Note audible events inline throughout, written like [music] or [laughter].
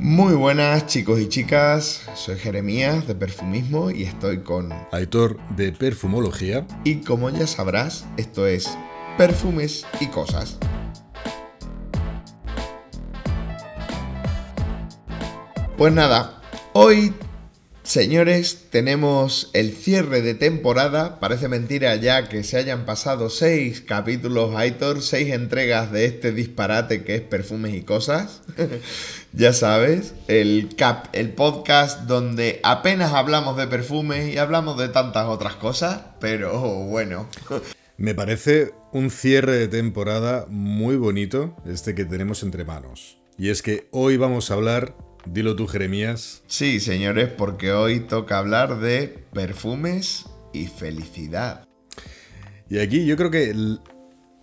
Muy buenas chicos y chicas, soy Jeremías de Perfumismo y estoy con Aitor de Perfumología. Y como ya sabrás, esto es Perfumes y Cosas. Pues nada, hoy Señores, tenemos el cierre de temporada. Parece mentira ya que se hayan pasado seis capítulos, Aitor, seis entregas de este disparate que es perfumes y cosas. [laughs] ya sabes, el cap, el podcast donde apenas hablamos de perfumes y hablamos de tantas otras cosas, pero bueno. [laughs] Me parece un cierre de temporada muy bonito este que tenemos entre manos. Y es que hoy vamos a hablar Dilo tú, Jeremías. Sí, señores, porque hoy toca hablar de perfumes y felicidad. Y aquí yo creo que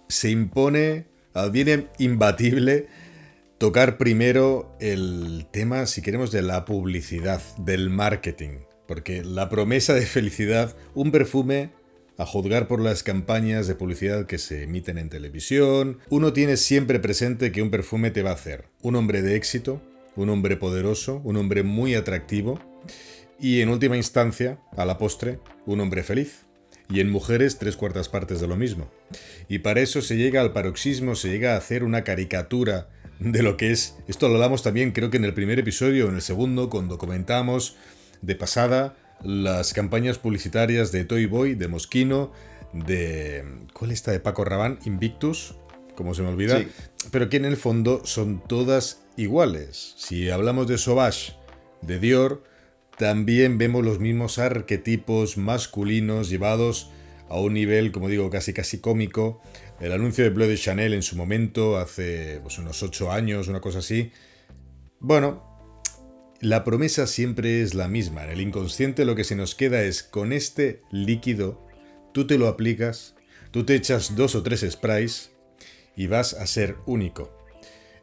se impone, viene imbatible, tocar primero el tema, si queremos, de la publicidad, del marketing. Porque la promesa de felicidad, un perfume a juzgar por las campañas de publicidad que se emiten en televisión, uno tiene siempre presente que un perfume te va a hacer un hombre de éxito, un hombre poderoso, un hombre muy atractivo y en última instancia, a la postre, un hombre feliz. Y en mujeres tres cuartas partes de lo mismo. Y para eso se llega al paroxismo, se llega a hacer una caricatura de lo que es. Esto lo hablamos también creo que en el primer episodio o en el segundo, cuando comentamos de pasada las campañas publicitarias de Toy Boy, de Mosquino, de... ¿Cuál está de Paco Rabán? Invictus, como se me olvida. Pero que en el fondo son todas iguales. Si hablamos de Sauvage, de Dior, también vemos los mismos arquetipos masculinos llevados a un nivel, como digo, casi casi cómico. El anuncio de Bleu de Chanel en su momento, hace pues, unos 8 años, una cosa así. Bueno, la promesa siempre es la misma. En el inconsciente lo que se nos queda es con este líquido, tú te lo aplicas, tú te echas dos o tres sprays y vas a ser único.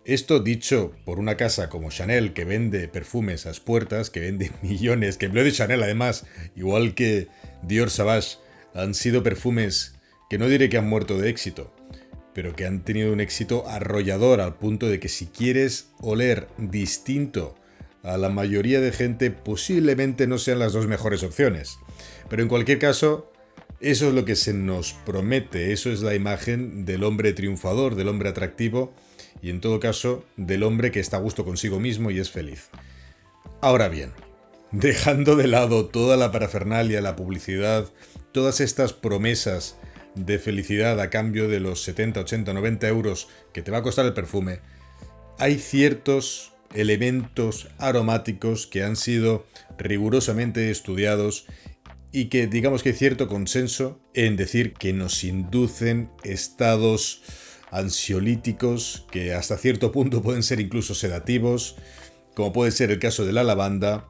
Esto dicho por una casa como Chanel que vende perfumes a las puertas, que vende [laughs] millones, que Bleu de Chanel además, igual que Dior Savage, han sido perfumes que no diré que han muerto de éxito, pero que han tenido un éxito arrollador al punto de que si quieres oler distinto a la mayoría de gente posiblemente no sean las dos mejores opciones. Pero en cualquier caso, eso es lo que se nos promete, eso es la imagen del hombre triunfador, del hombre atractivo y en todo caso del hombre que está a gusto consigo mismo y es feliz. Ahora bien, dejando de lado toda la parafernalia, la publicidad, todas estas promesas de felicidad a cambio de los 70, 80, 90 euros que te va a costar el perfume, hay ciertos elementos aromáticos que han sido rigurosamente estudiados y que digamos que hay cierto consenso en decir que nos inducen estados ansiolíticos que hasta cierto punto pueden ser incluso sedativos, como puede ser el caso de la lavanda,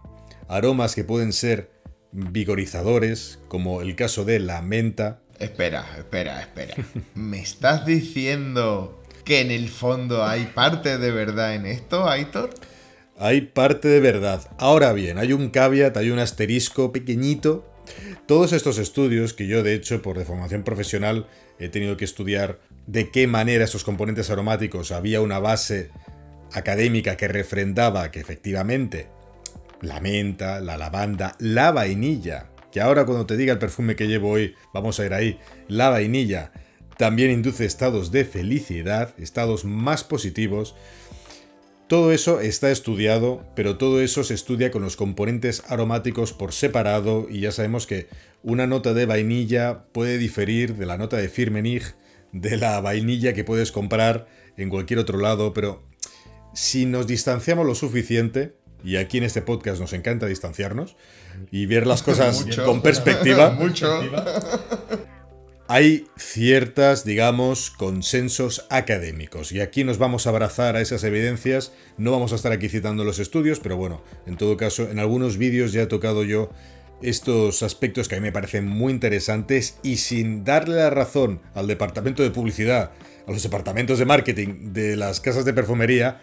aromas que pueden ser vigorizadores, como el caso de la menta. Espera, espera, espera. [laughs] ¿Me estás diciendo que en el fondo hay parte de verdad en esto, Aitor? Hay parte de verdad. Ahora bien, hay un caveat, hay un asterisco pequeñito. Todos estos estudios que yo de hecho por deformación profesional he tenido que estudiar de qué manera esos componentes aromáticos había una base académica que refrendaba que efectivamente la menta, la lavanda, la vainilla, que ahora cuando te diga el perfume que llevo hoy, vamos a ir ahí, la vainilla también induce estados de felicidad, estados más positivos. Todo eso está estudiado, pero todo eso se estudia con los componentes aromáticos por separado y ya sabemos que una nota de vainilla puede diferir de la nota de Firmenich de la vainilla que puedes comprar en cualquier otro lado, pero si nos distanciamos lo suficiente, y aquí en este podcast nos encanta distanciarnos y ver las [laughs] cosas con perspectiva, [laughs] mucho. [laughs] hay ciertas, digamos, consensos académicos. Y aquí nos vamos a abrazar a esas evidencias. No vamos a estar aquí citando los estudios, pero bueno, en todo caso, en algunos vídeos ya he tocado yo estos aspectos que a mí me parecen muy interesantes y sin darle la razón al departamento de publicidad, a los departamentos de marketing de las casas de perfumería,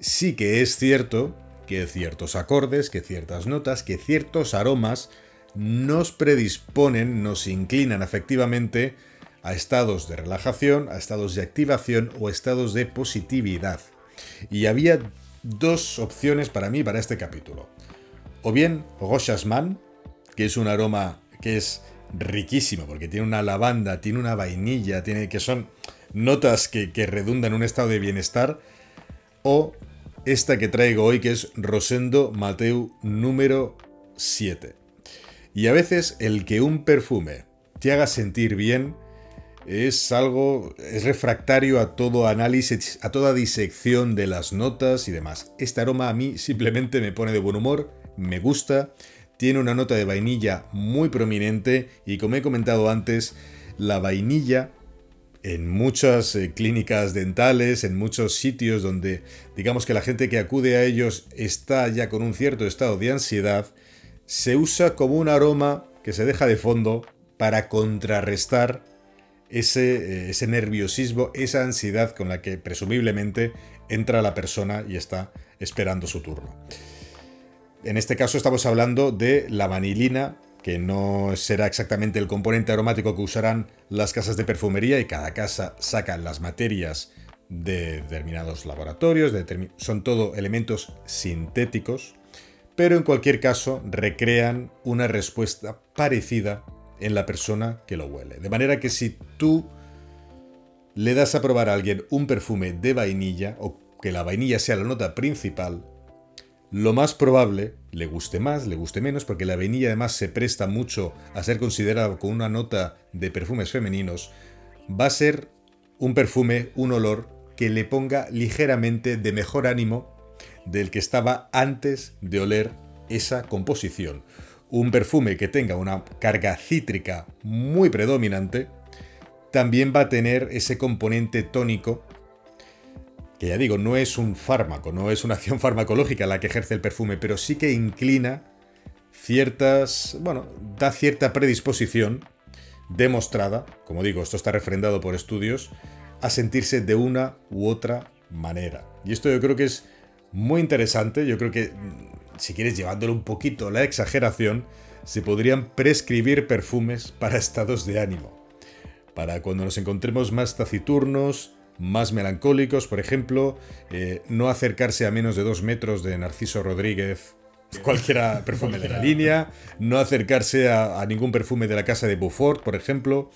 sí que es cierto que ciertos acordes, que ciertas notas, que ciertos aromas nos predisponen, nos inclinan efectivamente a estados de relajación, a estados de activación o estados de positividad. Y había dos opciones para mí para este capítulo. O bien Rochasman, que es un aroma que es riquísimo, porque tiene una lavanda, tiene una vainilla, tiene que son notas que, que redundan en un estado de bienestar. O esta que traigo hoy, que es Rosendo Mateu número 7. Y a veces el que un perfume te haga sentir bien es algo, es refractario a todo análisis, a toda disección de las notas y demás. Este aroma a mí simplemente me pone de buen humor, me gusta, tiene una nota de vainilla muy prominente y como he comentado antes, la vainilla en muchas eh, clínicas dentales, en muchos sitios donde digamos que la gente que acude a ellos está ya con un cierto estado de ansiedad, se usa como un aroma que se deja de fondo para contrarrestar ese, eh, ese nerviosismo, esa ansiedad con la que presumiblemente entra la persona y está esperando su turno. En este caso estamos hablando de la vanilina, que no será exactamente el componente aromático que usarán las casas de perfumería y cada casa saca las materias de determinados laboratorios, son todo elementos sintéticos, pero en cualquier caso recrean una respuesta parecida en la persona que lo huele. De manera que si tú le das a probar a alguien un perfume de vainilla, o que la vainilla sea la nota principal, lo más probable, le guste más, le guste menos, porque la vainilla además se presta mucho a ser considerado con una nota de perfumes femeninos, va a ser un perfume, un olor que le ponga ligeramente de mejor ánimo del que estaba antes de oler esa composición. Un perfume que tenga una carga cítrica muy predominante, también va a tener ese componente tónico, que ya digo, no es un fármaco, no es una [laughs] acción farmacológica la que ejerce el perfume, pero sí que inclina ciertas, bueno, da cierta predisposición demostrada, como digo, esto está refrendado por estudios, a sentirse de una u otra manera. Y esto yo creo que es muy interesante, yo creo que si quieres llevándolo un poquito la exageración, se podrían prescribir perfumes para [laughs] estados de ánimo. Para cuando nos encontremos más taciturnos, más melancólicos, por ejemplo, eh, no acercarse a menos de dos metros de Narciso Rodríguez, cualquiera [laughs] perfume de la línea, no acercarse a, a ningún perfume de la casa de Beaufort, por ejemplo,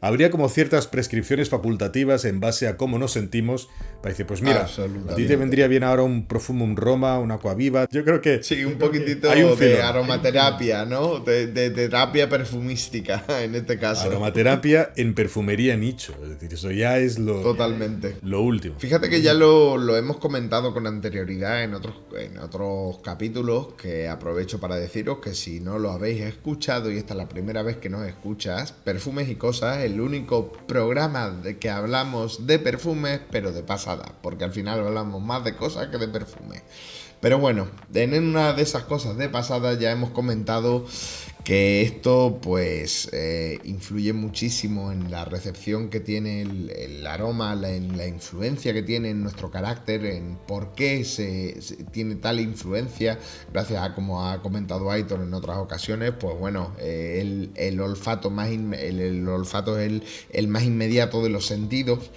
habría como ciertas prescripciones facultativas en base a cómo nos sentimos para decir, pues mira, a ti te vendría bien ahora un Profumum Roma, una Aquaviva. Yo creo que... Sí, un poquitito de aromaterapia, ¿no? De, terapia perfumística, [laughs] en este caso. Aromaterapia en perfumería nicho. Es decir, eso ya es lo... Totalmente. Lo último. Fíjate que ya lo, lo hemos comentado con anterioridad en otros, en otros capítulos, que aprovecho para deciros que si no lo habéis escuchado y esta es la primera vez que nos escuchas, Perfumes y Cosas el único programa de que hablamos de perfumes, pero de pasada, porque al final hablamos más de cosas que de perfumes. Pero bueno, en una de esas cosas de pasada ya hemos comentado que esto pues eh, influye muchísimo en la recepción que tiene el, aroma, en la influencia que tiene en nuestro carácter, en por qué se, tiene tal influencia, gracias a como ha comentado Aitor en otras ocasiones, pues bueno, eh, el, olfato más el, olfato es el más inmediato de los sentidos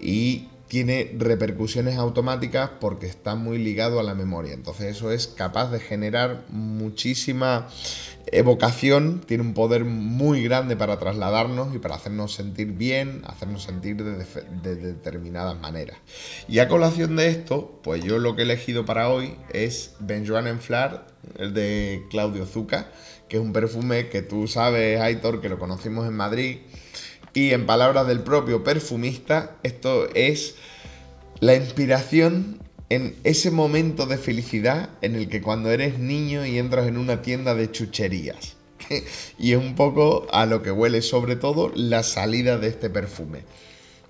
y tiene repercusiones automáticas porque está muy ligado a la memoria. Entonces eso es capaz de generar muchísima evocación, tiene un poder muy grande para trasladarnos y para hacernos sentir bien, hacernos sentir de, determinadas maneras. Y a colación de esto, pues yo lo que he elegido para hoy es Benjoan en Flare, el de Claudio Zucca, que es un perfume que tú sabes, Aitor, que lo conocimos en Madrid y en palabras del propio perfumista, esto es la inspiración en ese momento de felicidad en el que cuando eres niño y entras en una tienda de chucherías. [laughs] y es un poco a lo que huele sobre todo la salida de este perfume.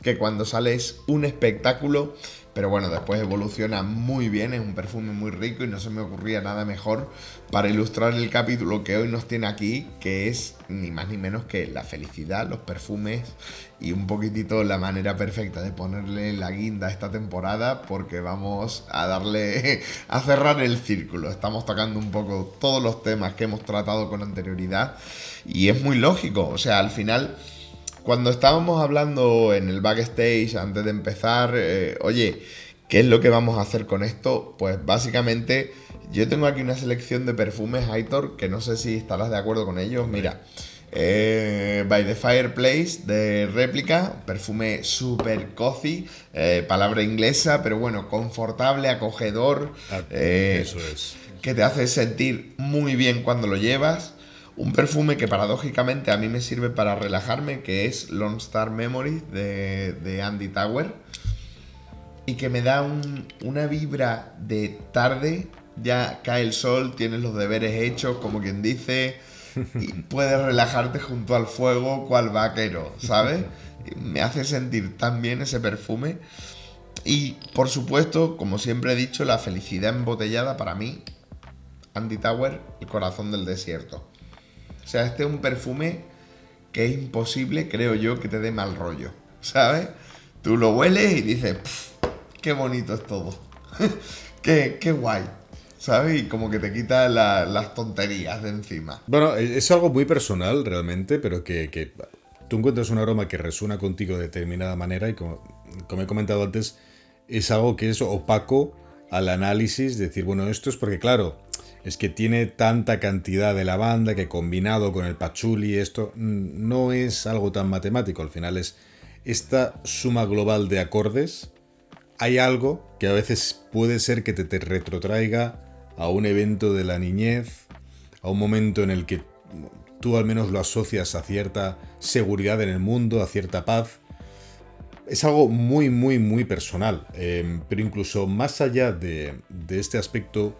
Que cuando sales un espectáculo pero bueno, después evoluciona muy bien, es un perfume muy rico y no se me ocurría nada mejor para ilustrar el capítulo que hoy nos tiene aquí, que es ni más ni menos que la felicidad, los perfumes y un poquitito la manera perfecta de ponerle la guinda a esta temporada porque vamos a darle [laughs] a cerrar el círculo. Estamos tocando un poco todos los temas que hemos tratado con anterioridad y es muy lógico, o sea, al final cuando estábamos hablando en el backstage antes de empezar, eh, oye, ¿Qué es lo que vamos a hacer con esto? Pues básicamente yo tengo aquí una selección de perfumes Aitor que no sé si estarás de acuerdo con ellos. Mira, eh, By the Fireplace de réplica, perfume super cozy, eh, palabra inglesa, pero bueno, confortable, acogedor. Ah, eh, eso es. Que te hace sentir muy bien cuando lo llevas. Un perfume que paradójicamente a mí me sirve para relajarme, que es Lone Star Memory de, de Andy Tower. Y que me da una vibra de tarde, ya cae el sol, tienes los deberes hechos, como quien dice y [laughs] puedes relajarte junto al fuego cual vaquero, ¿sabes? Me hace sentir tan bien ese perfume. Y por supuesto, como siempre he dicho, la felicidad embotellada para mí, Andy Tower, el corazón del desierto. O sea, este es un perfume que es imposible, creo yo, que te dé mal rollo, ¿sabes? Tú lo hueles y dices, qué bonito es todo. [laughs] qué, qué guay. ¿sabes? Y como que te quita las tonterías de encima. Bueno, e, es algo muy personal realmente, pero que, tú encuentras un aroma que resuena contigo de determinada manera y como, como he comentado antes, es algo que es opaco al análisis, decir, bueno, esto es porque claro, es que tiene tanta cantidad de lavanda que combinado con el pachuli, esto no es algo tan matemático, al final es esta suma global de acordes, hay algo que a veces puede ser que te, retrotraiga a un evento de la niñez, a un momento en el que tú al menos lo asocias a cierta seguridad en el mundo, a cierta paz. Es algo muy, muy, muy personal. Em, pero incluso más allá de, de este aspecto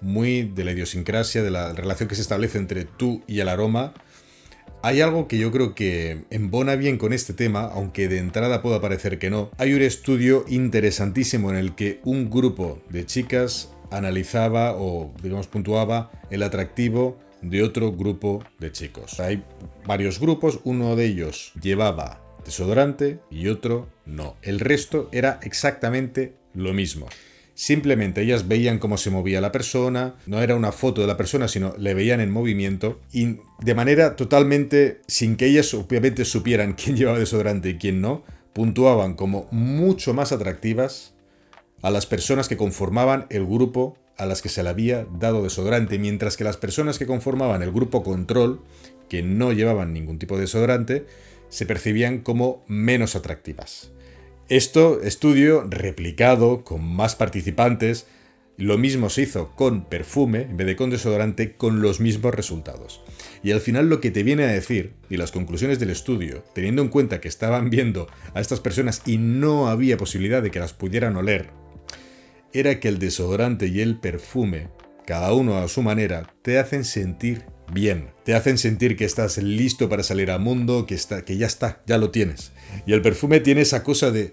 muy de la idiosincrasia, de la relación que se establece entre tú y el aroma, hay algo que yo creo que embona bien con este tema, aunque de entrada pueda parecer que no. Hay un estudio interesantísimo en el que un grupo de chicas analizaba o, digamos, puntuaba el atractivo de otro grupo de chicos. Hay varios grupos, uno de ellos llevaba desodorante y otro no. El resto era exactamente lo mismo. Simplemente ellas veían cómo se movía la persona, no era una foto de la persona, sino le veían en movimiento y de manera totalmente, sin que ellas obviamente supieran [laughs] quién llevaba desodorante y quién no, puntuaban como mucho más atractivas a las personas que conformaban el grupo a las que se le había dado desodorante, mientras que las personas que conformaban el grupo control, que no llevaban ningún tipo de desodorante, se percibían como menos atractivas. Esto, estudio replicado con más participantes, lo mismo se hizo con perfume en vez de con desodorante con los mismos resultados. Y al final lo que te viene a decir, y las conclusiones del estudio, teniendo en cuenta que estaban viendo a estas personas y no había posibilidad de que las pudieran oler era que el desodorante y el perfume, cada uno a su manera, te hacen sentir bien. Te hacen sentir que estás listo para salir al mundo, que, está, que ya está, ya lo tienes. Y el perfume tiene esa cosa de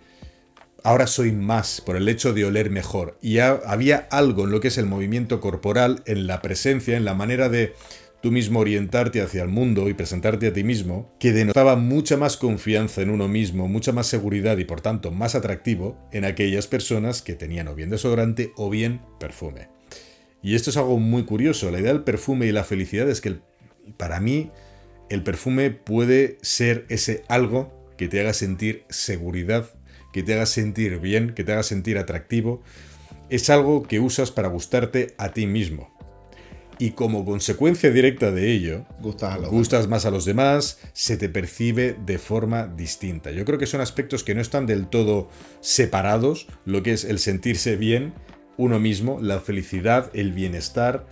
ahora soy más por el hecho de oler mejor. Y había algo en lo que es el movimiento corporal, en la presencia, en la manera de tú mismo orientarte hacia el mundo y presentarte a ti mismo, que denotaba mucha más confianza en uno mismo, mucha más seguridad y por tanto más atractivo en aquellas personas que tenían o bien desodorante o bien perfume. Y esto es algo muy curioso, la idea del perfume y la felicidad es que para mí el perfume puede ser ese algo que te haga sentir seguridad, que te haga sentir bien, que te haga sentir atractivo. Es algo que usas para gustarte a ti mismo y como consecuencia directa de ello, gustas, más a los demás, se te percibe de forma distinta. Yo creo que son aspectos que no están del todo separados, lo que es el sentirse bien uno mismo, la felicidad, el bienestar,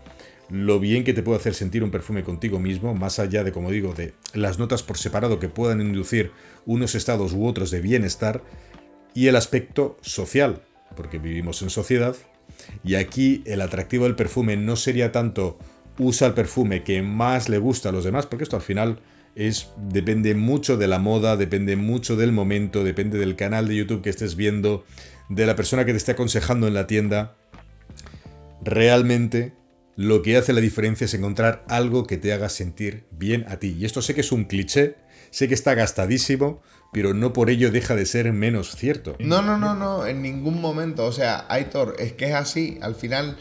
lo bien que te puede hacer sentir un perfume contigo mismo, más allá de, como digo, de las notas por separado que puedan inducir unos estados u otros de bienestar, y el aspecto social, porque vivimos en sociedad y aquí el atractivo del perfume no sería tanto usa el perfume que más le gusta a los demás, porque esto al final es depende mucho de la moda, depende mucho del momento, depende del canal de YouTube que estés viendo, de la persona que te esté aconsejando en la tienda. Realmente lo que hace la diferencia es encontrar algo que te haga sentir bien a ti. Y esto sé que es un cliché, sé que está gastadísimo, pero no por ello deja de ser menos cierto. No, no, no, no, en ningún momento. O sea, Aitor, es que es así. Al final,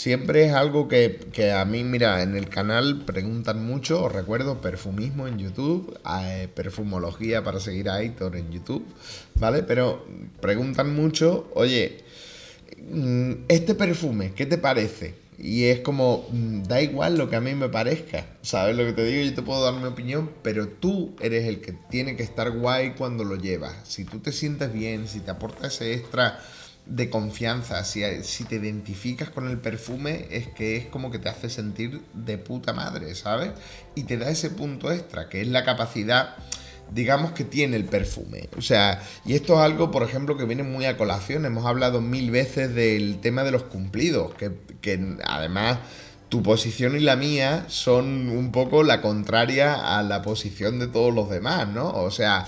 siempre es algo que, a mí, mira, en el canal preguntan mucho, os recuerdo, perfumismo en YouTube, eh, perfumología para seguir a Aitor en YouTube, ¿vale? Pero preguntan mucho, oye, mm, este perfume, ¿qué te parece? Y es como, mm, da igual lo que a mí me parezca, ¿sabes lo que te digo? Yo te puedo dar mi opinión, pero tú eres el que tiene que estar guay cuando lo llevas. Si tú te sientes bien, si te aporta ese extra de confianza, si, si te identificas con el perfume, es que es como que te hace sentir de puta madre, ¿sabes? Y te da ese punto extra, que es la capacidad digamos que tiene el perfume. O sea, y esto es algo, por ejemplo, que viene muy a colación. Hemos hablado mil veces del tema de los cumplidos, que, que además tu posición y la mía son un poco la contraria a la posición de todos los demás, ¿no? O sea,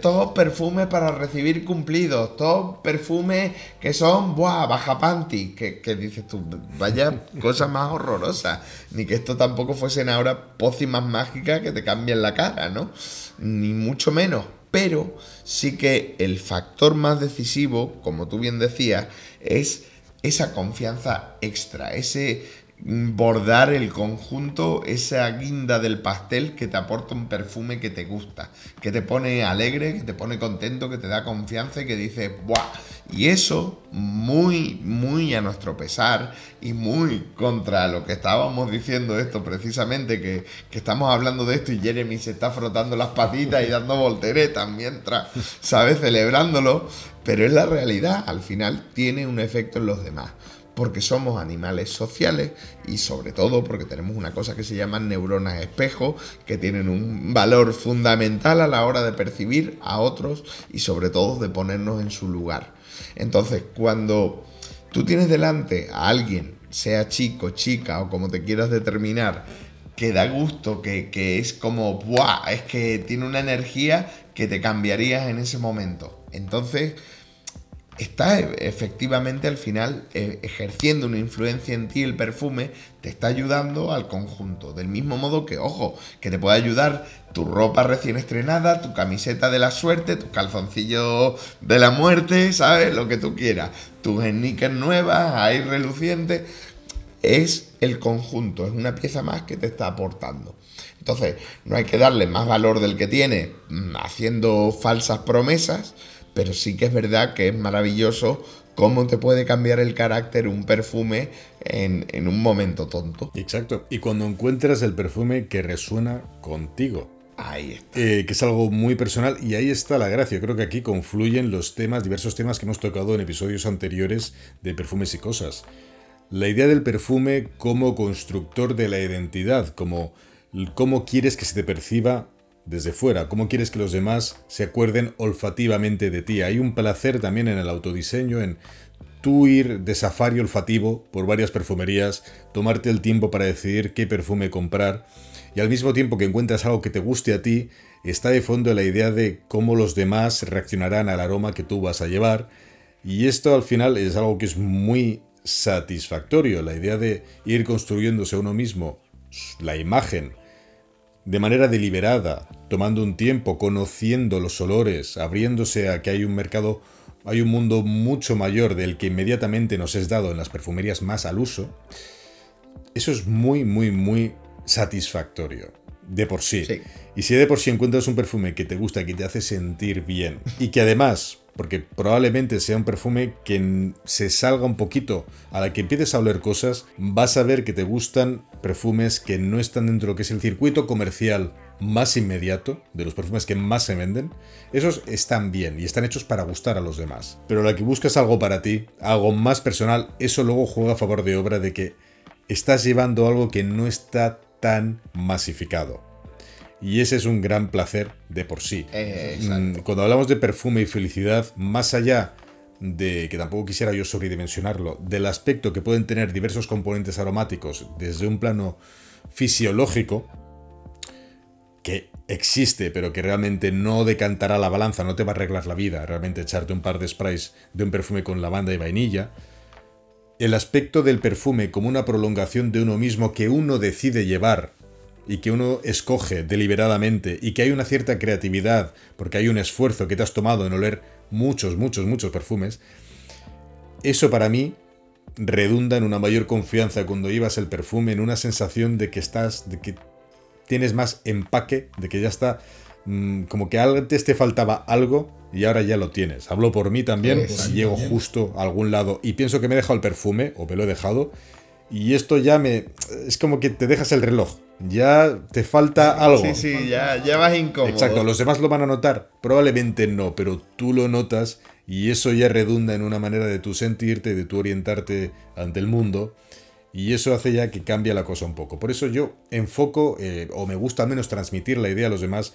todos perfumes para recibir cumplidos, todos perfumes que son, ¡buah! Baja panty, que, que, dices tú, vaya cosa más horrorosa, ni que esto tampoco fuesen ahora pócimas mágicas que te cambien la cara, ¿no? Ni mucho menos, pero sí que el factor más decisivo, como tú bien decías, es esa confianza extra, ese bordar el conjunto, esa guinda del pastel que te aporta un perfume que te gusta, que te pone alegre, que te pone contento, que te da confianza y que dices, ¡buah! Y eso, muy, muy a nuestro pesar y muy contra lo que estábamos diciendo esto precisamente, que, que estamos hablando de esto y Jeremy se está frotando las patitas y dando volteretas mientras, ¿sabes? Celebrándolo, pero es la realidad, al final tiene un efecto en los demás porque somos animales sociales y sobre todo porque tenemos una cosa que se llama neuronas espejo, que tienen un valor fundamental a la hora de percibir a otros y sobre todo de ponernos en su lugar. Entonces, cuando tú tienes delante a alguien, sea chico, chica o como te quieras determinar, que da gusto, que, que es como, ¡buah! Es que tiene una energía que te cambiarías en ese momento. Entonces, está efectivamente al final eh, ejerciendo una influencia en ti el perfume, te está ayudando al conjunto. Del mismo modo que, ojo, que te puede ayudar tu ropa recién estrenada, tu camiseta de la suerte, tu calzoncillo de la muerte, ¿sabes? Lo que tú quieras. Tus sneakers nuevas, ahí relucientes. Es el conjunto, es una pieza más que te está aportando. Entonces, no hay que darle más valor del que tiene mm, haciendo falsas promesas, pero sí que es verdad que es maravilloso cómo te puede cambiar el carácter un perfume en, un momento tonto. Exacto, y cuando encuentras el perfume que resuena contigo. Ahí está. Eh, que es algo muy personal y ahí está la gracia. Creo que aquí confluyen los temas, diversos temas que hemos tocado en episodios anteriores de perfumes y cosas. La idea del perfume como constructor de la identidad, como cómo quieres que se te perciba desde fuera, cómo quieres que los demás se acuerden olfativamente de ti. Hay un placer también en el autodiseño, en tú ir de safari olfativo por varias perfumerías, tomarte el tiempo para decidir qué perfume comprar y al mismo tiempo que encuentras algo que te guste a ti, está de fondo la idea de cómo los demás reaccionarán al aroma que tú vas a llevar y esto al final es algo que es muy satisfactorio, la idea de ir construyéndose uno mismo la imagen de manera deliberada, tomando un tiempo, conociendo los olores, abriéndose a que hay un mercado, hay un mundo mucho mayor del que inmediatamente nos es dado en las perfumerías más al uso, eso es muy, muy, muy satisfactorio. De por sí. Y si de por sí encuentras un perfume que te gusta, que te hace sentir bien, y que además porque probablemente sea un perfume que se salga un poquito a la que empieces a oler cosas, vas a ver que te gustan perfumes que no están dentro de lo que es el circuito comercial más inmediato, de los perfumes que más se venden, esos están bien y están hechos para gustar a los demás. Pero la que buscas algo para ti, algo más personal, eso luego juega a favor de obra de que estás llevando algo que no está tan masificado. Y ese es un gran placer de por sí. Eh, mm, cuando hablamos de perfume y felicidad, más allá de que tampoco quisiera yo sobredimensionarlo, del aspecto que pueden tener diversos componentes aromáticos desde un plano fisiológico, que existe, pero que realmente no decantará la balanza, no te va a arreglar la vida, realmente echarte un par de sprays de un perfume con lavanda y vainilla. El aspecto del perfume como una prolongación de uno mismo que uno decide llevar y que uno escoge deliberadamente y que hay una cierta creatividad porque hay un esfuerzo que te has tomado en oler muchos, muchos, muchos perfumes, eso para mí redunda en una mayor confianza cuando llevas el perfume, en una sensación de que estás, de que tienes más empaque, de que ya está mm, como que antes te faltaba algo y ahora ya lo tienes. Hablo por mí también, llego justo a algún lado y pienso que me he dejado el perfume o me lo he dejado y esto ya me... es como que te dejas el reloj. Ya te falta algo. Sí, sí, ya, ya vas incómodo. Exacto, los demás lo van a notar. Probablemente no, pero tú lo notas y eso ya redunda en una manera de tú sentirte, de tú orientarte ante el mundo. Y eso hace ya que cambie la cosa un poco. Por eso yo enfoco, eh, o me gusta al menos transmitir la idea a los demás,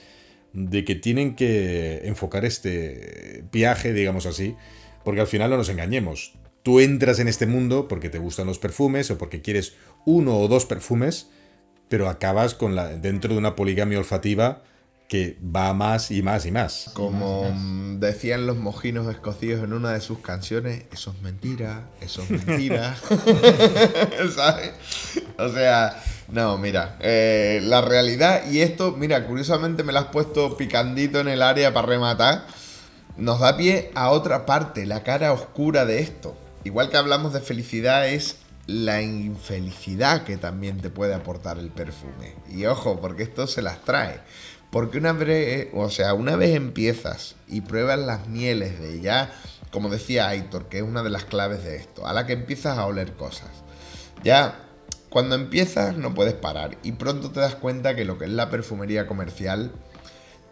de que tienen que enfocar este viaje, digamos así, porque al final no nos engañemos. Tú entras en este mundo porque te gustan los perfumes o porque quieres uno o dos perfumes, pero acabas con la, dentro de una poligamia olfativa que va más y más y más. Como decían los mojinos escocíos en una de sus canciones, eso es mentira, eso es mentira. [laughs] [laughs] ¿Sabes? O sea, no, mira, eh, la realidad, y esto, mira, curiosamente me lo has puesto picandito en el área para rematar, nos da pie a otra parte, la cara oscura de esto. Igual que hablamos de felicidad, es la infelicidad que también te puede aportar el perfume. Y ojo, porque esto se las trae. Porque una vez, o sea, una vez empiezas y pruebas las mieles de ya, como decía Aitor, que es una de las claves de esto, a la que empiezas a oler cosas. Ya, cuando empiezas no puedes parar y pronto te das cuenta que lo que es la perfumería comercial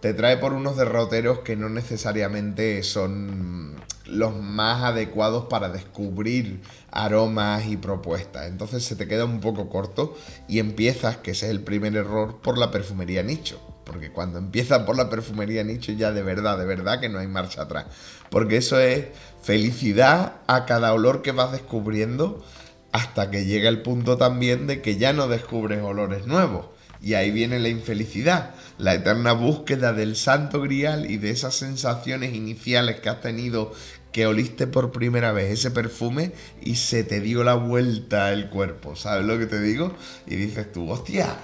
te trae por unos derroteros que no necesariamente son los más adecuados para descubrir aromas y propuestas. Entonces se te queda un poco corto y empiezas, que ese es el primer error, por la perfumería nicho. Porque cuando empiezas por la perfumería nicho ya de verdad, de verdad que no hay marcha atrás. Porque eso es felicidad a cada olor que vas descubriendo hasta que llega el punto también de que ya no descubres olores nuevos. Y ahí viene la infelicidad, la eterna búsqueda del santo grial y de esas sensaciones iniciales que has tenido que oliste por primera vez ese perfume y se te dio la vuelta el cuerpo, ¿sabes lo que te digo? Y dices tú, hostia,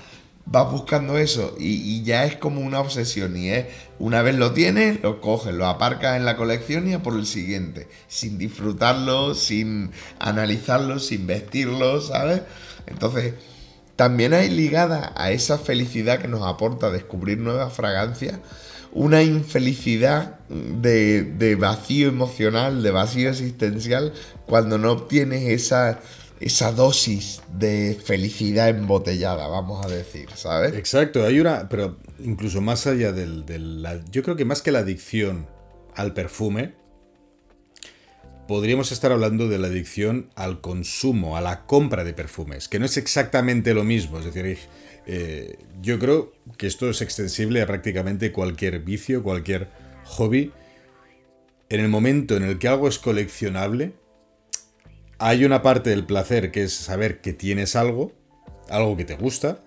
vas buscando eso y, ya es como una obsesión y es, una vez lo tienes, lo coges, lo aparcas en la colección y a por el siguiente, sin disfrutarlo, sin analizarlo, sin vestirlo, ¿sabes? Entonces, también hay ligada a esa felicidad que nos aporta descubrir nuevas fragancias, una infelicidad de, vacío emocional, de vacío existencial, cuando no obtienes esa, esa dosis de felicidad embotellada, vamos a decir, ¿sabes? Exacto, hay una, pero incluso más allá del, del yo creo que más que la adicción al perfume, podríamos estar hablando de la adicción al consumo, a la compra de perfumes, que no es exactamente lo mismo, es decir, eh, yo creo que esto es extensible a prácticamente cualquier vicio, cualquier hobby. En el momento en el que algo es coleccionable, hay una parte del placer que es saber que tienes algo, algo que te gusta,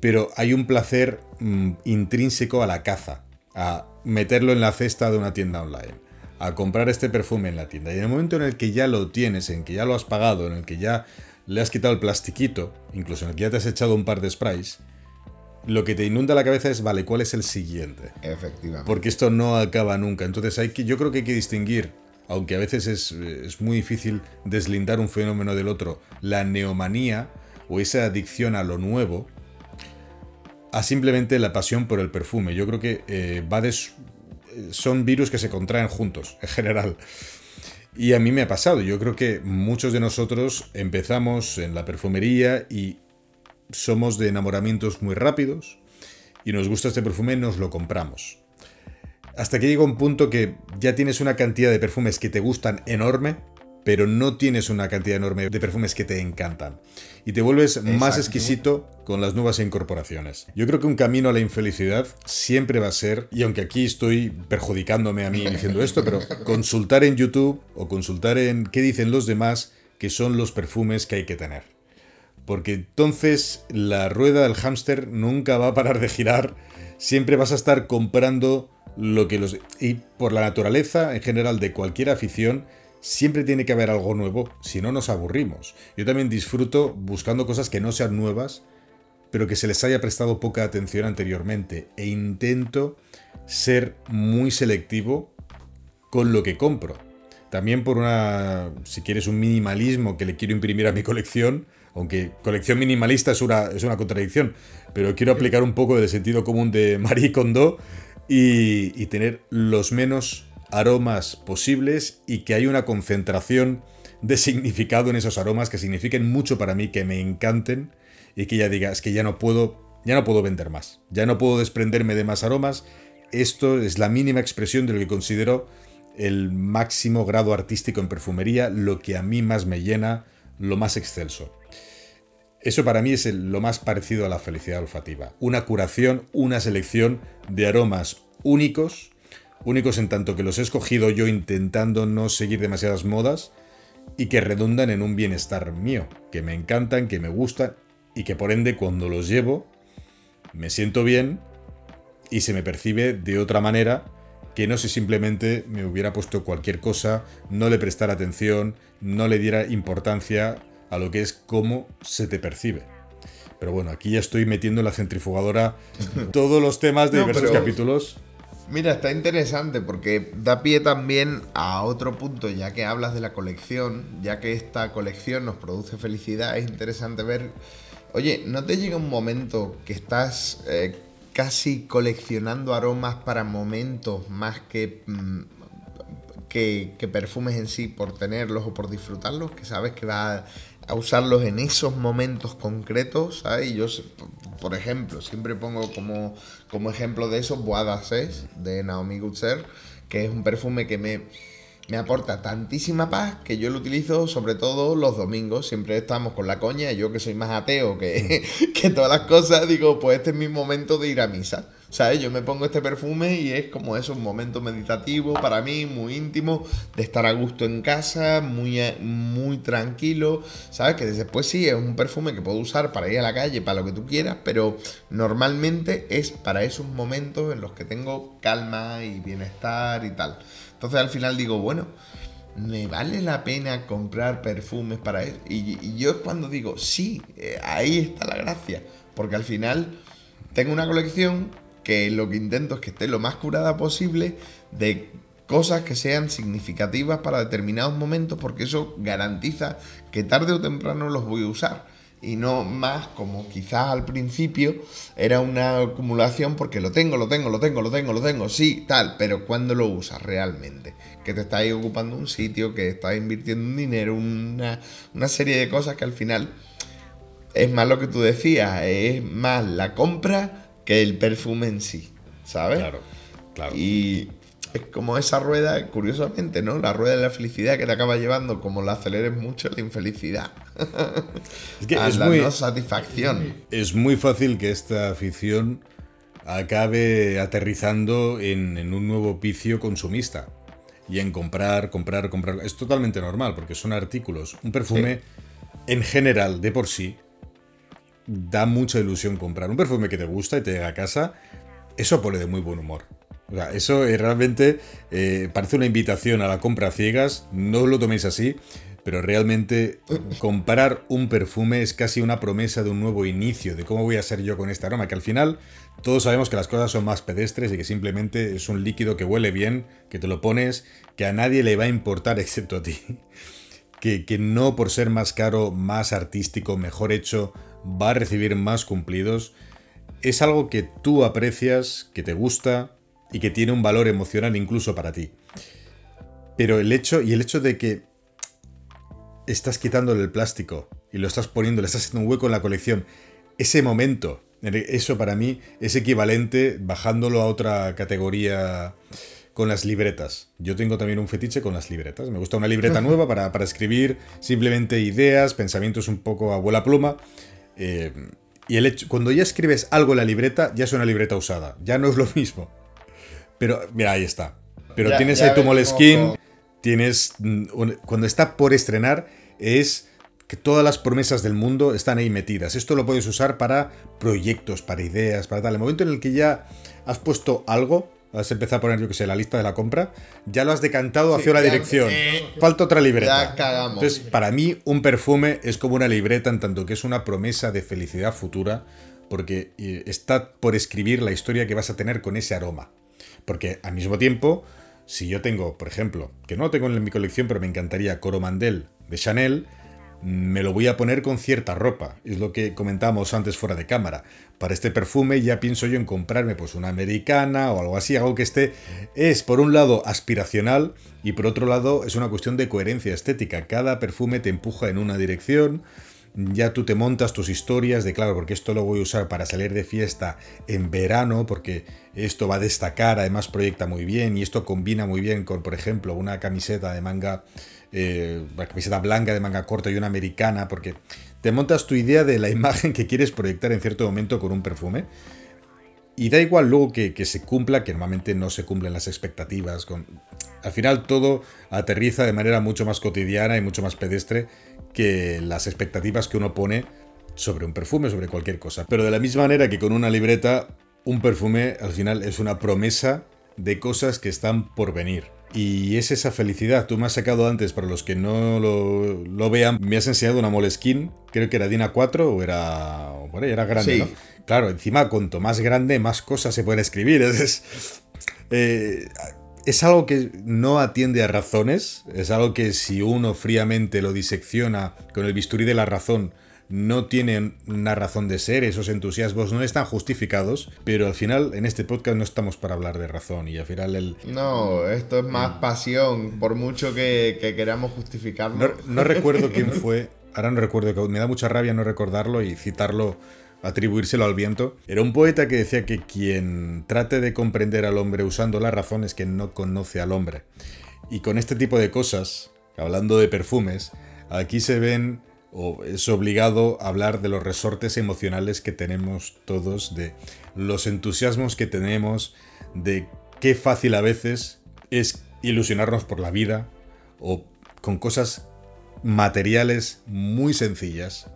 pero hay un placer mm, intrínseco a la caza, a meterlo en la cesta de una tienda online, a comprar este perfume en la tienda. Y en el momento en el que ya lo tienes, en que ya lo has pagado, en el que ya le has quitado el plastiquito, incluso en el que ya te has echado un par de sprays, lo que te inunda la cabeza es, vale, ¿cuál es el siguiente? Efectivamente. Porque esto no acaba nunca. Entonces hay que, yo creo que hay que distinguir, aunque a veces es, es muy difícil deslindar un fenómeno del otro, la neomanía o esa adicción a lo nuevo, a simplemente la pasión por el perfume. Yo creo que eh, va son virus que se contraen juntos, en general. Y a mí me ha pasado, yo creo que muchos de nosotros empezamos en la perfumería y somos de enamoramientos muy rápidos y nos gusta este perfume, nos lo compramos. Hasta que llega un punto que ya tienes una cantidad de perfumes que te gustan enorme pero no tienes una cantidad enorme de perfumes que te encantan. Y te vuelves más exquisito con las nuevas incorporaciones. Yo creo que un camino a la infelicidad siempre va a ser, y aunque aquí estoy perjudicándome a mí diciendo esto, pero [laughs] consultar en YouTube o consultar en qué dicen los demás que son los perfumes que hay que tener. Porque entonces la rueda del hámster nunca va a parar de girar, siempre vas a estar comprando lo que los... Y por la naturaleza en general de cualquier afición, siempre tiene que haber algo nuevo, si no nos aburrimos. Yo también disfruto buscando cosas que no sean nuevas, pero que se les haya prestado poca atención anteriormente, e intento ser muy selectivo con lo que compro. también por una, si quieres, un minimalismo que le quiero imprimir a mi colección, aunque colección minimalista es una, es una contradicción, pero quiero aplicar un poco del sentido común de Marie Kondo y, y tener los menos aromas posibles y que haya una concentración de significado en esos aromas que signifiquen mucho para mí, que me encanten y que ya diga, es que ya no puedo, ya no puedo vender más, ya no puedo desprenderme de más aromas. Esto es la mínima expresión de lo que considero el máximo grado artístico en perfumería, lo que a mí más me llena, lo más excelso. Eso para mí es lo más parecido a la felicidad olfativa. Una curación, una selección de aromas únicos, únicos en tanto que los he escogido yo intentando no seguir demasiadas modas y que redundan en un bienestar mío, que me encantan, que me gustan y que por ende cuando los llevo me siento bien y se me percibe de otra manera que no si simplemente me hubiera puesto cualquier cosa, no le prestara atención, no le diera importancia a lo que es cómo se te percibe. Pero bueno, aquí ya estoy metiendo en la centrifugadora [laughs] todos los temas de diversos capítulos. Mira, está interesante porque da pie también a otro punto, ya que hablas de la colección, ya que esta colección nos produce felicidad, es interesante ver, oye, ¿no te llega un momento que estás eh, casi coleccionando aromas para momentos más que, mm, que, que, perfumes en sí por tenerlos o por disfrutarlos? Que sabes que va a usarlos en esos momentos concretos, ¿sabes? Yo, por ejemplo, siempre pongo como, como ejemplo de eso Bois d'Ascès de Naomi Gutser, que es un perfume que me, me aporta tantísima paz que yo lo utilizo sobre todo los domingos. Siempre estamos con la coña, yo que soy más ateo que, [laughs] que todas las cosas, digo, pues este es mi momento de ir a misa. ¿Sabes? Yo me pongo este perfume y es como eso, un momento meditativo para mí, muy íntimo, de estar a gusto en casa, muy, muy tranquilo, ¿sabes? Que después sí, es un perfume que puedo usar para ir a la calle, para lo que tú quieras, pero normalmente es para esos momentos en los que tengo calma y bienestar y tal. Entonces al final digo, bueno, ¿me vale la pena comprar perfumes para eso? Y, yo es cuando digo, sí, eh, ahí está la gracia, porque al final tengo una colección lo que intento es que esté lo más curada posible de cosas que sean significativas para determinados momentos porque eso garantiza que tarde o temprano los voy a usar. Y no más como quizás al principio era una acumulación porque lo tengo, lo tengo, lo tengo, lo tengo, lo tengo, sí, tal, pero cuando lo usas realmente, que te estáis ocupando un sitio, que estás invirtiendo un dinero, una, una serie de cosas que al final es más lo que tú decías, es más la compra que el perfume en sí, ¿sabes? Claro, claro. Y es como esa rueda, curiosamente, ¿no? La rueda de la felicidad que te acaba llevando, como la aceleres mucho, la infelicidad. Es que es la muy, no satisfacción. Es muy fácil que esta afición acabe aterrizando en, un nuevo vicio consumista. Y en comprar, comprar, comprar. Es totalmente normal, porque son artículos. Un perfume, en general, de por sí, da mucha ilusión comprar. Un perfume que te gusta y te llega a casa, eso pone de muy buen humor. O sea, eso realmente eh, parece una invitación a la compra ciegas, no lo toméis así, pero realmente comprar un perfume es casi una promesa de un nuevo inicio, de cómo voy a ser yo con este aroma, que al final todos sabemos que las cosas son más pedestres y que simplemente es un líquido que huele bien, que te lo pones, que a nadie le va a importar [laughs] excepto a ti. Que, que no por ser más caro, más artístico, mejor hecho, va a recibir más cumplidos, es algo que tú aprecias, que te gusta y que tiene un valor emocional incluso para ti. Pero el hecho, y el hecho de que estás quitándole el plástico y lo estás poniendo, le estás haciendo un hueco en la colección, ese momento, eso para mí es equivalente bajándolo a otra categoría con las libretas. Yo tengo también un fetiche con las libretas. Me gusta una libreta [laughs] nueva para, para escribir simplemente ideas, pensamientos un poco a vuela pluma. Eh, y el hecho, cuando ya escribes algo en la libreta, ya es una libreta usada. Ya no es lo [laughs] mismo. Pero, mira, ahí está. Pero tienes ahí tu Moleskine, tienes. Mm, cuando está por estrenar, es que todas las promesas del mundo están ahí metidas. Esto lo puedes usar para proyectos, para ideas, para tal. El momento en el que ya has puesto algo, Has empezado a poner, yo que sé, la lista de la compra. Ya lo has decantado hacia una dirección. Eh, Falta otra libreta. Entonces, para mí, un perfume es como una libreta en tanto que es una promesa de felicidad futura, porque eh, está por escribir la historia que vas a tener con ese aroma. Porque al mismo tiempo, Si yo tengo, por ejemplo, que no lo tengo en mi colección, pero me encantaría Coromandel de Chanel, me lo voy a poner con cierta ropa. Es lo que comentábamos antes fuera de cámara. Para este perfume ya pienso yo en comprarme pues una americana o algo así, algo que esté es por un lado aspiracional y por otro lado es una cuestión de coherencia estética. Cada perfume te empuja en una dirección. Ya tú te montas tus historias de claro, porque esto lo voy a usar para salir de fiesta en verano, porque esto va a destacar, además proyecta muy bien y esto combina muy bien con, por ejemplo, una camiseta de manga eh, una camiseta blanca de manga corta y una americana, porque te montas tu idea de la [laughs] imagen que quieres proyectar en cierto momento con un perfume. Y da igual luego que, se cumpla, que normalmente no se cumplen las expectativas. Al final todo aterriza de manera mucho más cotidiana y mucho más pedestre que las expectativas que uno pone sobre un perfume, sobre cualquier cosa. Pero de la misma manera que con una libreta, un perfume al final es una promesa de cosas que están por venir. Y es esa felicidad. Tú me has sacado antes, para los que no lo, vean, me has enseñado una Moleskine, creo que era Dina 4 o era. Bueno, era grande, ¿no? Claro, encima, cuanto más grande, más cosas se pueden escribir. [laughs] Es, eh, es algo que no atiende a razones, es algo que si uno fríamente lo disecciona con el bisturí de la razón, no tienen una razón de ser, esos entusiasmos no están justificados, pero al final en este podcast no estamos para hablar de razón y al final el... No, esto es más pasión, por mucho que, queramos justificarlo. No, recuerdo quién [laughs] fue, ahora no recuerdo, me da mucha rabia no recordarlo y citarlo atribuírselo al viento. Era un poeta que decía que quien trate de comprender al hombre usando la razón es que no conoce al hombre. Y con este tipo de cosas, hablando de perfumes, aquí se ven o es obligado hablar de los resortes emocionales que tenemos todos, de los entusiasmos que tenemos, de qué fácil a veces es ilusionarnos por la vida o con cosas materiales muy sencillas,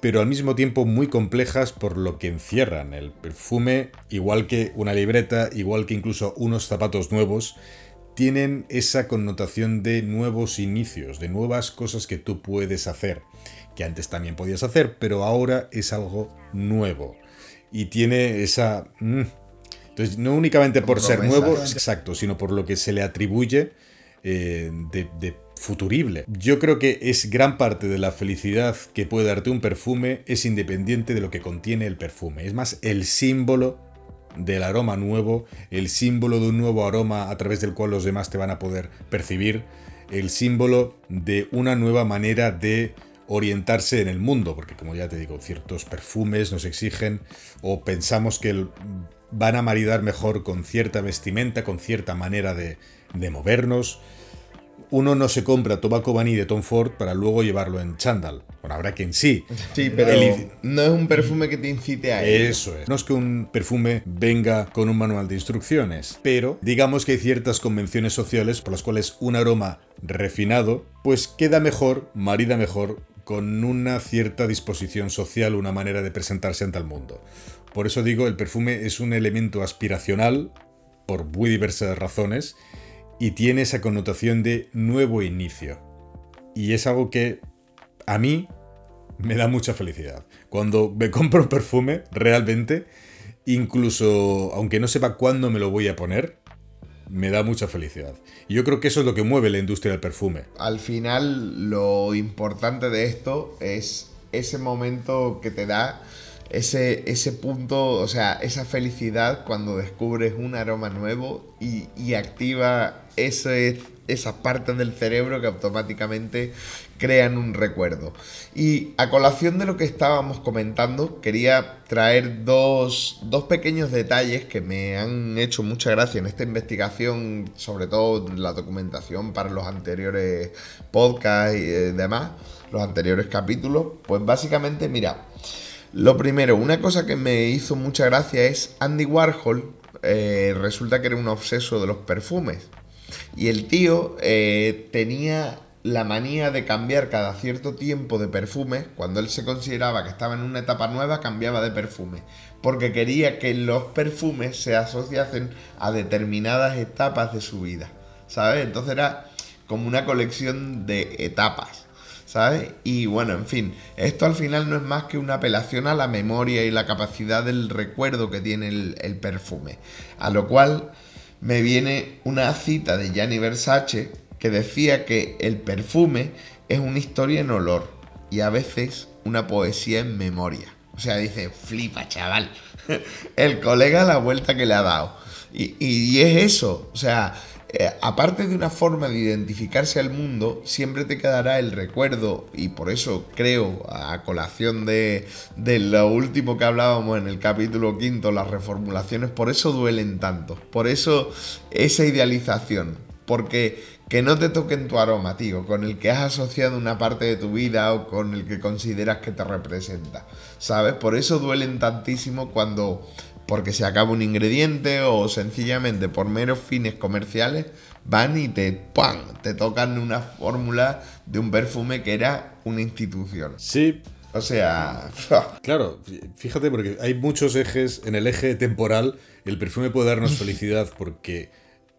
pero al mismo tiempo muy complejas por lo que encierran. El perfume, igual que una libreta, igual que incluso unos zapatos nuevos, tienen esa connotación de nuevos inicios, de nuevas cosas que tú puedes hacer, que antes también podías hacer, pero ahora es algo nuevo. Y tiene esa... Mm, entonces, no únicamente por ser nuevo, exacto, sino por lo que se le atribuye eh, de, de futurible. Yo creo que es gran parte de la felicidad que puede darte un perfume es independiente de lo que contiene el perfume. Es más el símbolo del aroma nuevo, el símbolo de un nuevo aroma a través del cual los demás te van a poder percibir, el símbolo de una nueva manera de orientarse en el mundo, porque como ya te digo, ciertos perfumes nos exigen o pensamos que van a maridar mejor con cierta vestimenta, con cierta manera de, de movernos, uno no se compra Tobacco Vanille de Tom Ford para luego llevarlo en chándal. Bueno, habrá quien sí. Sí, pero no es un perfume que te incite a ello. Eso es. No es que un perfume venga con un manual de instrucciones, pero digamos que hay ciertas convenciones sociales por las cuales un aroma refinado pues queda mejor, marida mejor con una cierta disposición social, una manera de presentarse ante el mundo. Por eso digo, el perfume es un elemento aspiracional por muy diversas razones y tiene esa connotación de nuevo inicio. Y es algo que a mí me da mucha felicidad. Cuando me compro un perfume, realmente, incluso aunque no sepa cuándo me lo voy a poner, me da mucha felicidad. Y yo creo que eso es lo que mueve la industria del perfume. Al final, lo importante de esto es ese momento que te da ese, ese punto, o sea, esa felicidad cuando descubres un aroma nuevo y, y activa ese, esas partes del cerebro que automáticamente crean un recuerdo. Y a colación de lo que estábamos comentando, quería traer dos, dos pequeños detalles que me han hecho mucha gracia en esta investigación, sobre todo la documentación para los anteriores podcasts y eh, demás, los anteriores capítulos. Pues básicamente, mira, lo primero, una cosa que me hizo mucha gracia es Andy Warhol, eh, resulta que era un obseso de los perfumes. Y el tío eh, tenía la manía de cambiar cada cierto tiempo de perfume. Cuando él se consideraba que estaba en una etapa nueva, cambiaba de perfume. Porque quería que los perfumes se asociasen a determinadas etapas de su vida. ¿Sabes? Entonces era como una colección de etapas. ¿sabes? Y bueno, en fin, esto al final no es más que una apelación a la memoria y la capacidad del recuerdo que tiene el, perfume. A lo cual me viene una cita de Gianni Versace que decía que el perfume es una historia en olor y a veces una poesía en memoria. O sea, dice, flipa, chaval. [laughs] el colega la vuelta que le ha dado. Y, y es eso. O sea, eh, aparte de una forma de identificarse al mundo, siempre te quedará el recuerdo, y por eso creo, a colación de, de lo último que hablábamos en el capítulo quinto, las reformulaciones, por eso duelen tanto, por eso esa idealización, porque que no te toquen tu aroma, tío, con el que has asociado una parte de tu vida o con el que consideras que te representa, ¿sabes? Por eso duelen tantísimo cuando porque se acaba un ingrediente o sencillamente por meros fines comerciales van y te ¡pam! te tocan una fórmula de un perfume que era una institución. Sí. O sea, claro, fíjate porque hay muchos ejes en el eje temporal, el perfume puede darnos [laughs] felicidad porque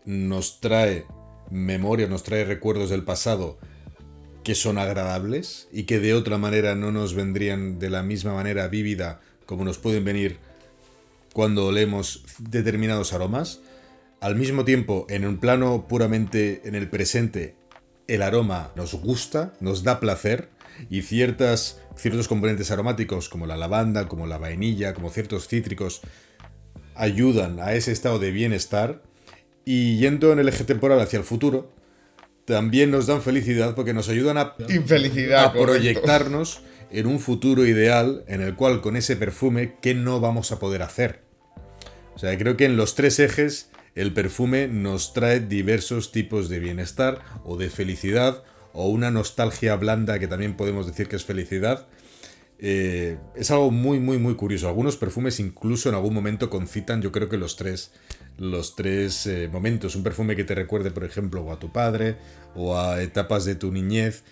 nos trae memoria, nos trae recuerdos del pasado que son agradables y que de otra manera no nos vendrían de la misma manera vívida como nos pueden venir cuando olemos determinados aromas. Al mismo tiempo, en un plano puramente en el presente, el aroma nos gusta, nos da placer y ciertas, ciertos componentes aromáticos como la lavanda, como la vainilla, como ciertos cítricos, ayudan a ese estado de bienestar y yendo en el eje temporal hacia el futuro, también nos dan felicidad porque nos ayudan a, Infelicidad, a proyectarnos en un futuro ideal en el cual con ese perfume, ¿qué no vamos a poder hacer? O sea, creo que en los tres ejes el perfume nos trae diversos tipos de bienestar o de felicidad o una nostalgia blanda que también podemos decir que es felicidad. Eh, es algo muy, muy, muy curioso. Algunos perfumes incluso en algún momento concitan, yo creo que los tres, los tres eh, momentos. Un perfume que te recuerde, por ejemplo, o a tu padre o a etapas de tu niñez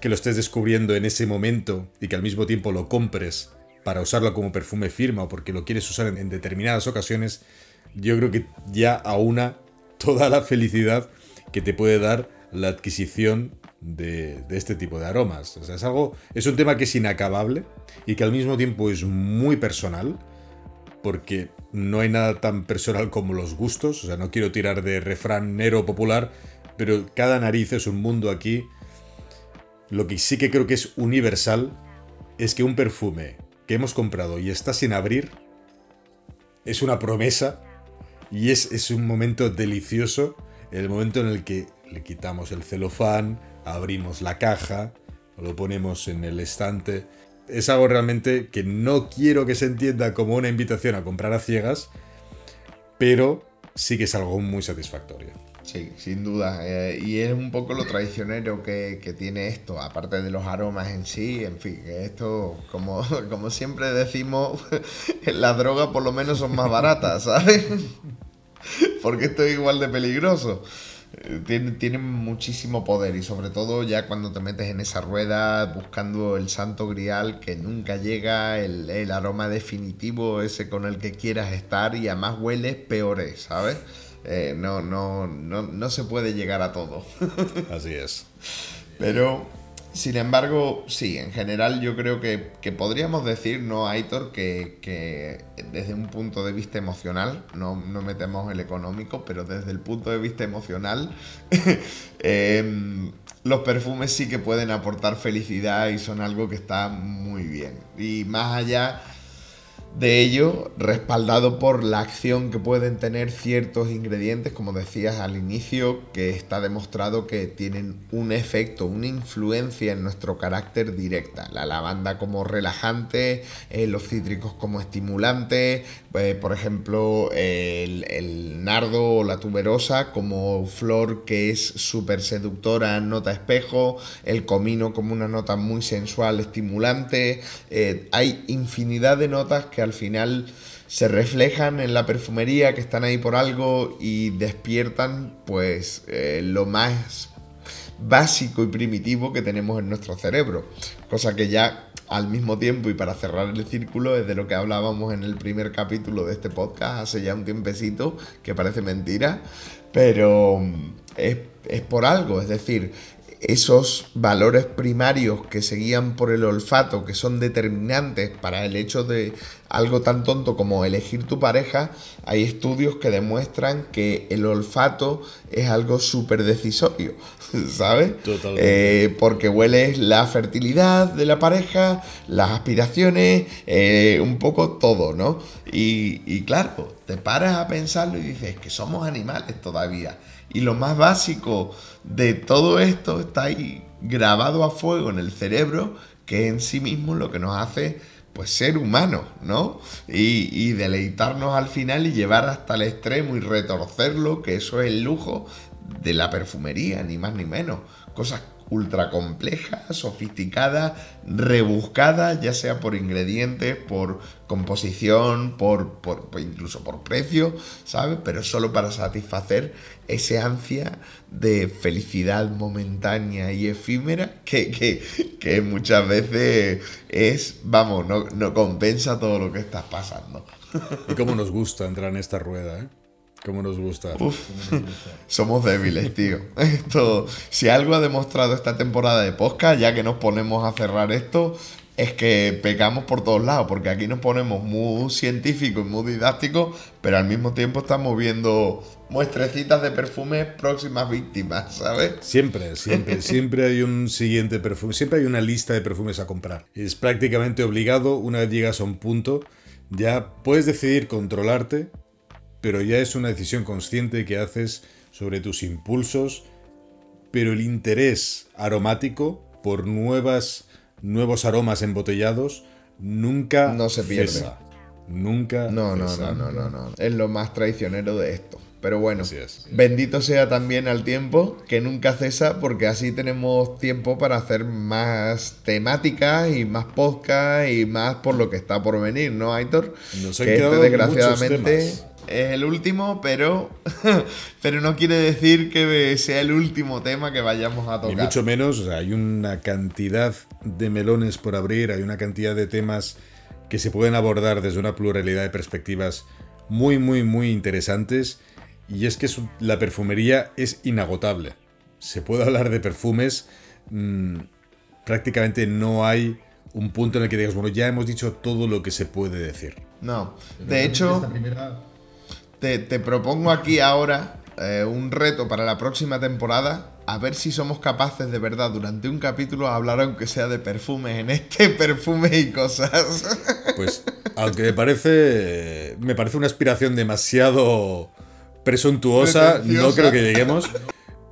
que lo estés descubriendo en ese momento y que al mismo tiempo lo compres para usarlo como perfume firma o porque lo quieres usar en, determinadas ocasiones, yo creo que ya aúna toda la felicidad que te puede dar la adquisición de, este tipo de aromas. O sea, es algo. Es un tema que es inacabable y que al mismo tiempo es muy personal. Porque no hay nada tan personal como los gustos. O sea, no quiero tirar de refrán nero popular. Pero cada nariz es un mundo aquí lo que sí que creo que es universal es que un perfume que hemos comprado y está sin abrir es una promesa y es, es un momento delicioso, el momento en el que le quitamos el celofán, abrimos la caja, lo ponemos en el estante. Es algo realmente que no quiero que se entienda como una invitación a comprar a ciegas, pero sí que es algo muy satisfactorio. Sí, sin duda. Eh, y es un poco lo traicionero que, tiene esto, aparte de los aromas en sí, en fin, esto, [laughs] como, siempre decimos, [laughs] las drogas por lo menos son más baratas, [laughs] ¿sabes? Porque esto es igual de peligroso. Eh, tiene, tiene, muchísimo poder y sobre todo ya cuando te metes en esa rueda buscando el santo grial que nunca llega, el, el aroma definitivo ese con el que quieras estar y además hueles peores, ¿sabes? Eh, no, no, no, no se puede llegar a todo. [laughs] Así es. Pero, sin embargo, sí, en general yo creo que, podríamos decir, ¿no, Aitor? Que, que, desde un punto de vista emocional, no, no, metemos el económico, pero desde el punto de vista emocional, [laughs] em, los perfumes sí que pueden aportar felicidad y son algo que está muy bien. Y más allá de ello, respaldado por la acción que pueden tener ciertos ingredientes, como decías al inicio, que está demostrado que tienen un efecto, una influencia en nuestro carácter directa. La lavanda como relajante, eh, los cítricos como estimulantes, eh, por ejemplo, el, el, nardo o la tuberosa como flor que es súper seductora, nota espejo, el comino como una nota muy sensual, estimulante. Eh, hay infinidad de notas que al final se reflejan en la perfumería, que están ahí por algo y despiertan pues eh, lo más básico y primitivo que tenemos en nuestro cerebro. Cosa que ya al mismo tiempo y para cerrar el círculo es de lo que hablábamos en el primer capítulo de este podcast hace ya un tiempecito, que parece mentira, pero es, es por algo, es decir, esos valores primarios que seguían por el olfato, que son determinantes para el hecho de algo tan tonto como elegir tu pareja, hay estudios que demuestran que el olfato es algo súper decisorio, [laughs] ¿sabes? Totalmente. Eh, porque hueles la fertilidad de la pareja, las aspiraciones, eh, un poco todo, ¿no? Y, y claro, te paras a pensarlo y dices que somos animales todavía. Y lo más básico de todo esto está ahí grabado a fuego en el cerebro, que en sí mismo lo que nos hace pues ser humanos, ¿no? Y, y, deleitarnos al final y llevar hasta el extremo y retorcerlo, que eso es el lujo de la perfumería, ni más ni menos. Cosas ultra compleja, sofisticada, rebuscada, ya sea por ingredientes, por composición, por, por, incluso por precio, ¿sabes? Pero solo para satisfacer ese ansia de felicidad momentánea y efímera que, que, que muchas veces es, vamos, no, no compensa todo lo que estás pasando. Y cómo nos gusta entrar en esta rueda, ¿eh? Cómo nos gusta. Uf, somos débiles, tío. [laughs] Esto, si algo ha demostrado esta temporada de podcast, ya que nos ponemos a cerrar esto, es que pecamos por todos lados, porque aquí nos ponemos muy científicos y muy didácticos, pero al mismo tiempo estamos viendo muestrecitas de perfumes próximas víctimas, ¿sabes? Siempre, siempre, [laughs] siempre hay un siguiente perfume, siempre hay una lista de perfumes a comprar. Es prácticamente obligado, una vez llegas a un punto, ya puedes decidir controlarte pero ya es una decisión consciente que haces sobre tus impulsos, pero el interés aromático por nuevas, nuevos aromas embotellados nunca no se pierde. Cesa. Nunca. No, no, no, no, no, no. Es lo más traicionero de esto. Pero bueno, es. bendito sea también al tiempo, que nunca cesa, porque así tenemos tiempo para hacer más temáticas y más podcast y más por lo que está por venir, ¿no, Aitor? Nos han que este, quedado desgraciadamente muchos temas. Es el último, pero, [laughs] pero no quiere decir que sea el último tema que vayamos a Ni tocar. mucho menos, o sea, hay una cantidad de melones por abrir, hay una cantidad de temas que se pueden abordar desde una pluralidad de perspectivas muy, muy, muy interesantes. Y es que su- la perfumería es inagotable. Se puede hablar de perfumes, mm, prácticamente no hay un punto en el que digas, bueno, ya hemos dicho todo lo que se puede decir. No, de hecho, Esta primera- te, te propongo aquí ahora eh, un reto para la próxima temporada. A ver si somos capaces de verdad durante un capítulo a hablar aunque sea de perfumes en este [laughs] perfumes y cosas. Pues, aunque me parece, me parece una aspiración demasiado presuntuosa, no creo que lleguemos.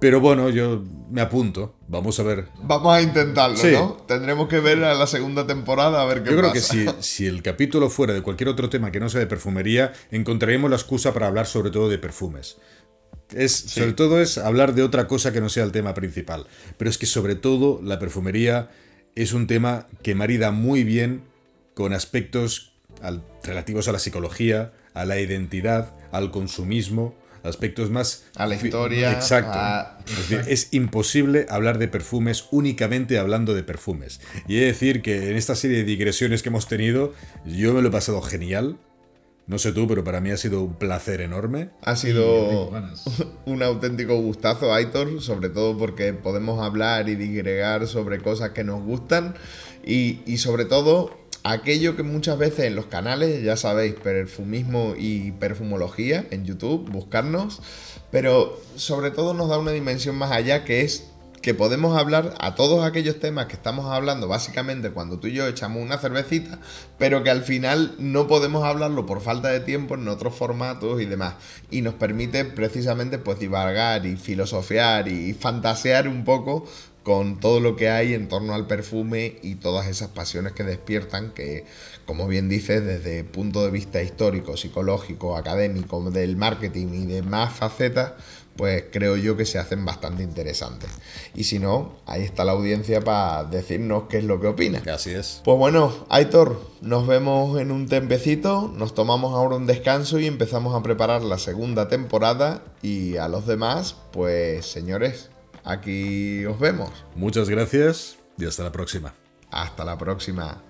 Pero bueno, yo me apunto. Vamos a ver. Vamos a intentarlo, Sí. ¿no? Tendremos que ver a la segunda temporada a ver qué Yo creo pasa. que si, si el capítulo fuera de cualquier otro tema que no sea de perfumería, encontraríamos la excusa para hablar sobre todo de perfumes. Es, Sobre todo es hablar de otra cosa que no sea el tema principal. Pero es que sobre todo la perfumería es un tema que marida muy bien con aspectos al- relativos a la psicología, a la identidad, al consumismo, aspectos más... A la historia, Exacto. a- Es decir, es imposible hablar de perfumes únicamente hablando de perfumes. Y he de decir que en esta serie de digresiones que hemos tenido, yo me lo he pasado genial. No sé tú, pero para mí ha sido un placer enorme. Ha sido [laughs] un auténtico gustazo, Aitor, sobre todo porque podemos hablar y digregar sobre cosas que nos gustan y, y sobre todo aquello que muchas veces en los canales, ya sabéis, perfumismo y perfumología en YouTube, buscarnos, pero sobre todo nos da una dimensión más allá que es que podemos hablar a todos aquellos temas que estamos hablando básicamente cuando tú y yo echamos una cervecita, pero que al final no podemos hablarlo por falta de tiempo en otros formatos y demás. Y nos permite precisamente pues divagar y filosofear y fantasear un poco con todo lo que hay en torno al perfume y todas esas pasiones que despiertan que, como bien dices, desde punto de vista histórico, psicológico, académico, del marketing y de más facetas, pues creo yo que se hacen bastante interesantes. Y si no, ahí está la audiencia para decirnos qué es lo que opina. Así es. Pues bueno, Aitor, nos vemos en un tempecito, nos tomamos ahora un descanso y empezamos a preparar la segunda temporada y a los demás, pues señores, aquí os vemos. Muchas gracias y hasta la próxima. Hasta la próxima.